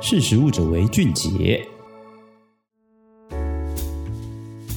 识时务者为俊杰。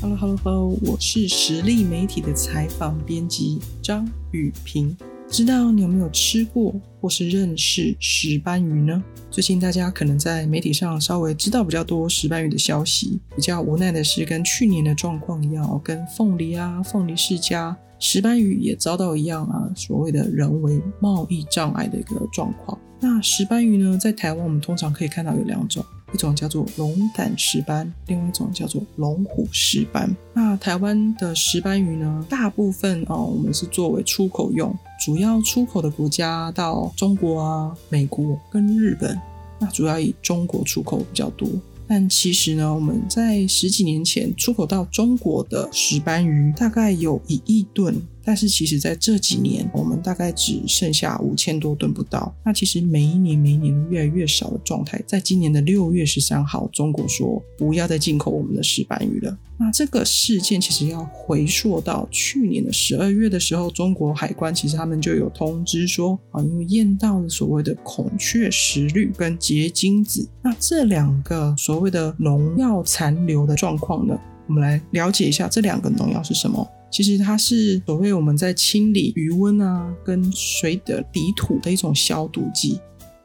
Hello Hello Hello，我是实力媒体的采访编辑张语屏。知道你有没有吃过或是认识石斑鱼呢？最近大家可能在媒体上稍微知道比较多石斑鱼的消息。比较无奈的是，跟去年的状况一样，跟凤梨啊、凤梨世家，石斑鱼也遭到一样啊，所谓的人为贸易障碍的一个状况。那石斑鱼呢，在台湾我们通常可以看到有两种。一种叫做龙胆石斑，另外一种叫做龙虎石斑。那台湾的石斑鱼呢，大部分哦，我们是作为出口用，主要出口的国家到中国啊、美国跟日本。那主要以中国出口比较多。但其实呢，我们在十几年前出口到中国的石斑鱼大概有一亿吨。但是其实，在这几年，我们大概只剩下五千多吨不到。那其实每一年、每一年越来越少的状态。在今年的六月十三号，中国说不要再进口我们的石斑鱼了。那这个事件其实要回溯到去年的十二月的时候，中国海关其实他们就有通知说啊，因为验到了所谓的孔雀石绿跟结晶子，那这两个所谓的农药残留的状况呢，我们来了解一下这两个农药是什么。其实它是所谓我们在清理余温啊跟水的底土的一种消毒剂，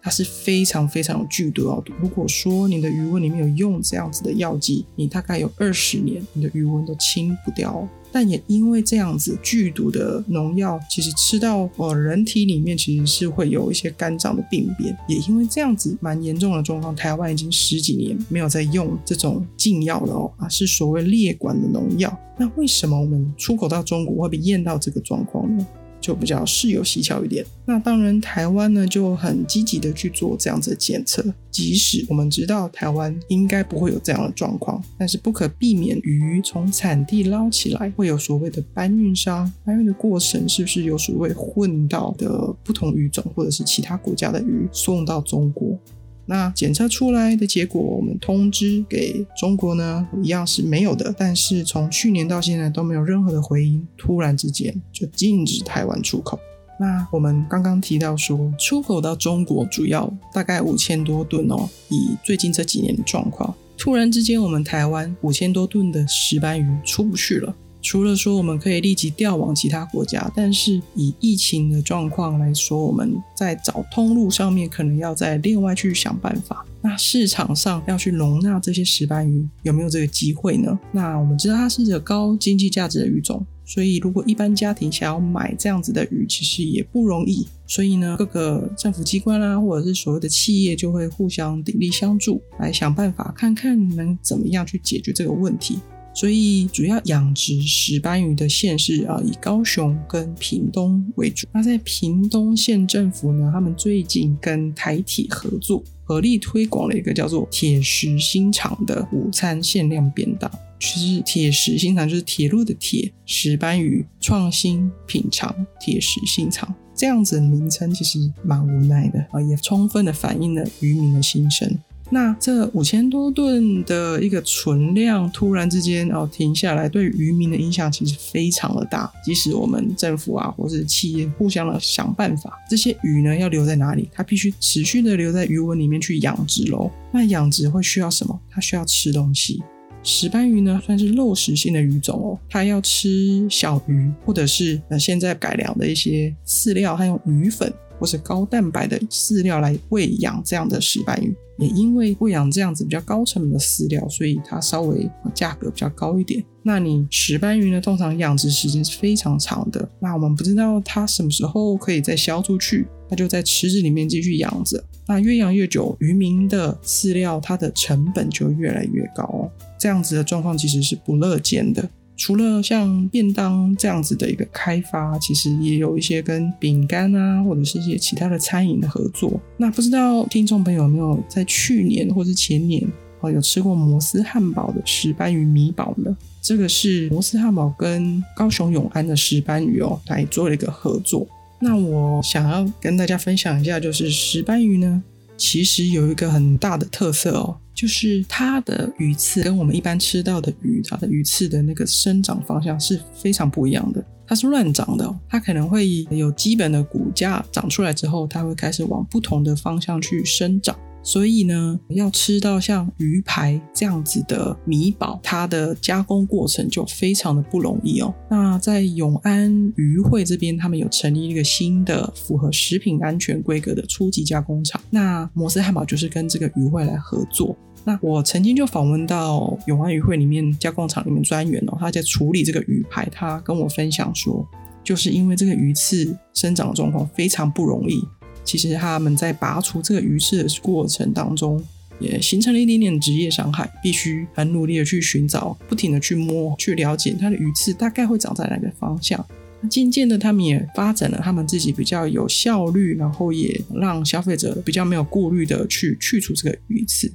它是非常非常有剧毒哦。如果说你的鱼塭里面有用这样子的药剂，你大概有二十年，你的鱼塭都清不掉。但也因为这样子剧毒的农药，其实吃到呃人体里面，其实是会有一些肝脏的病变。也因为这样子蛮严重的状况，台湾已经十几年没有在用这种禁药了哦，啊，是所谓列管的农药。那为什么我们出口到中国会被验到这个状况呢？就比较事有蹊跷一点。那当然，台湾呢就很积极的去做这样子的检测。即使我们知道台湾应该不会有这样的状况，但是不可避免，鱼从产地捞起来会有所谓的搬运商，搬运的过程是不是有所谓混到的不同鱼种或者是其他国家的鱼送到中国？那检测出来的结果，我们通知给中国呢，一样是没有的。但是从去年到现在都没有任何的回音，突然之间就禁止台湾出口。那我们刚刚提到说，出口到中国主要大概五千多吨哦，以最近这几年的状况，突然之间我们台湾五千多吨的石斑鱼出不去了。除了说我们可以立即调往其他国家，但是以疫情的状况来说，我们在找通路上面可能要再另外去想办法。那市场上要去容纳这些石斑鱼，有没有这个机会呢？那我们知道它是一个高经济价值的鱼种，所以如果一般家庭想要买这样子的鱼，其实也不容易。所以呢，各个政府机关啦、啊，或者是所谓的企业，就会互相鼎力相助，来想办法，看看能怎么样去解决这个问题。所以，主要养殖石斑鱼的县市啊，以高雄跟屏东为主。那在屏东县政府呢，他们最近跟台体合作，合力推广了一个叫做“铁石心肠”的午餐限量便当。其实“铁石心肠”就是铁路的铁，石斑鱼创新品尝，铁石心肠这样子的名称，其实蛮无奈的啊，也充分的反映了渔民的心声。那这五千多吨的一个存量突然之间哦停下来，对渔民的影响其实非常的大。即使我们政府啊或者企业互相的想办法，这些鱼呢要留在哪里？它必须持续的留在鱼塭里面去养殖喽。那养殖会需要什么？它需要吃东西。石斑鱼呢算是肉食性的鱼种哦，它要吃小鱼或者是呃现在改良的一些饲料，还有鱼粉。或是高蛋白的饲料来喂养这样的石斑鱼，也因为喂养这样子比较高成本的饲料，所以它稍微价格比较高一点。那你石斑鱼呢，通常养殖时间是非常长的，那我们不知道它什么时候可以再销出去，它就在池子里面继续养着。那越养越久，渔民的饲料它的成本就越来越高哦，这样子的状况其实是不乐见的。除了像便当这样子的一个开发，其实也有一些跟饼干啊，或者是一些其他的餐饮的合作。那不知道听众朋友有没有在去年或是前年哦，有吃过摩斯汉堡的石斑鱼米堡呢？这个是摩斯汉堡跟高雄永安的石斑鱼哦来做了一个合作。那我想要跟大家分享一下，就是石斑鱼呢，其实有一个很大的特色哦。就是它的鱼刺跟我们一般吃到的鱼，它的鱼刺的那个生长方向是非常不一样的。它是乱长的，它可能会有基本的骨架长出来之后，它会开始往不同的方向去生长。所以呢，要吃到像鱼排这样子的米堡，它的加工过程就非常的不容易哦。那在永安鱼会这边，他们有成立一个新的符合食品安全规格的初级加工厂。那摩斯汉堡就是跟这个鱼会来合作。那我曾经就访问到永安鱼会里面加工厂里面专员哦，他在处理这个鱼排，他跟我分享说，就是因为这个鱼刺生长的状况非常不容易。其实他们在拔除这个鱼刺的过程当中，也形成了一点点职业伤害，必须很努力的去寻找，不停的去摸，去了解它的鱼刺大概会长在哪个方向。渐渐的，他们也发展了他们自己比较有效率，然后也让消费者比较没有顾虑的去去除这个鱼刺。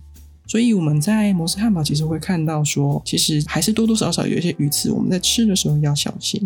所以我们在摩斯汉堡其实会看到说，其实还是多多少少有一些鱼刺，我们在吃的时候要小心。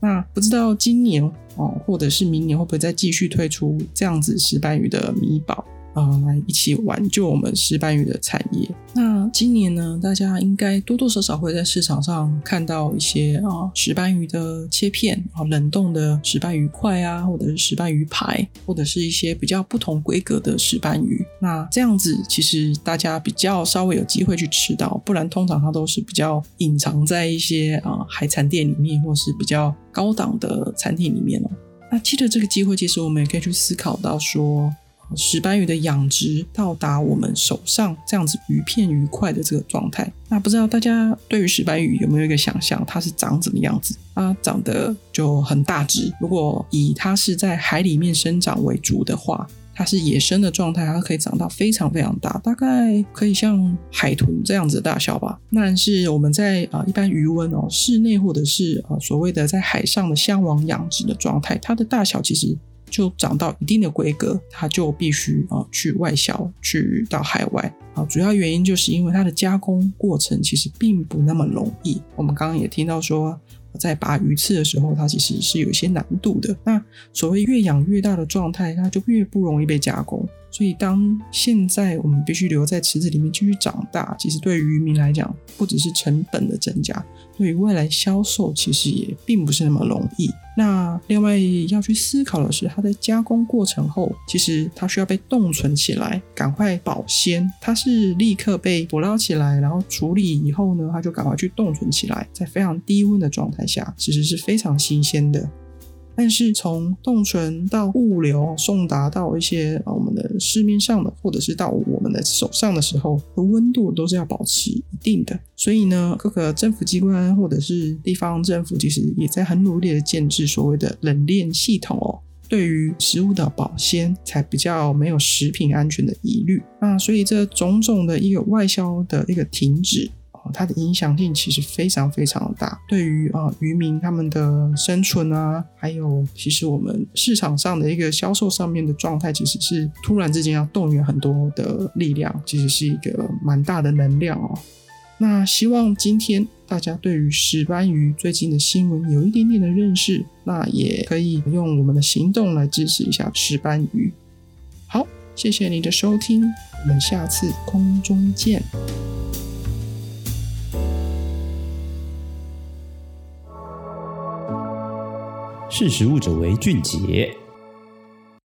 那不知道今年哦，或者是明年会不会再继续推出这样子石斑鱼的米宝？啊、呃，来一起挽救我们石斑鱼的产业。那今年呢，大家应该多多少少会在市场上看到一些啊、石斑鱼的切片啊、冷冻的石斑鱼块啊，或者是石斑鱼排，或者是一些比较不同规格的石斑鱼。那这样子其实大家比较稍微有机会去吃到，不然通常它都是比较隐藏在一些啊、海产店里面，或是比较高档的餐厅里面哦。那借着这个机会，其实我们也可以去思考到说。石斑鱼的养殖到达我们手上这样子鱼片鱼块的这个状态，那不知道大家对于石斑鱼有没有一个想象？它是长怎么样子？它长得就很大只。如果以它是在海里面生长为主的话，它是野生的状态，它可以长到非常非常大，大概可以像海豚这样子的大小吧。那是我们在啊、一般鱼温哦室内或者是啊、所谓的在海上的箱网养殖的状态，它的大小其实。就长到一定的规格，它就必须啊去外销，去到海外啊。主要原因就是因为它的加工过程其实并不那么容易。我们刚刚也听到说，在拔鱼刺的时候，它其实是有一些难度的。那所谓越养越大的状态，它就越不容易被加工。所以，当现在我们必须留在池子里面继续长大，其实对于渔民来讲，不只是成本的增加，对于未来销售其实也并不是那么容易。那另外要去思考的是，它在加工过程后，其实它需要被冻存起来，赶快保鲜。它是立刻被捕捞起来，然后处理以后呢，它就赶快去冻存起来，在非常低温的状态下，其实是非常新鲜的。但是从冻存到物流送达到一些我们的市面上的，或者是到我们的手上的时候，的温度都是要保持一定的。所以呢，各个政府机关或者是地方政府，其实也在很努力的建置所谓的冷链系统哦，对于食物的保鲜，才比较没有食品安全的疑虑。那所以这种种的一个外销的一个停止。它的影响性其实非常非常的大，对于啊渔民他们的生存啊，还有其实我们市场上的一个销售上面的状态，其实是突然之间要动员很多的力量，其实是一个蛮大的能量哦。那希望今天大家对于石斑鱼最近的新闻有一点点的认识，那也可以用我们的行动来支持一下石斑鱼。好，谢谢你的收听，我们下次空中见。识时务者为俊杰。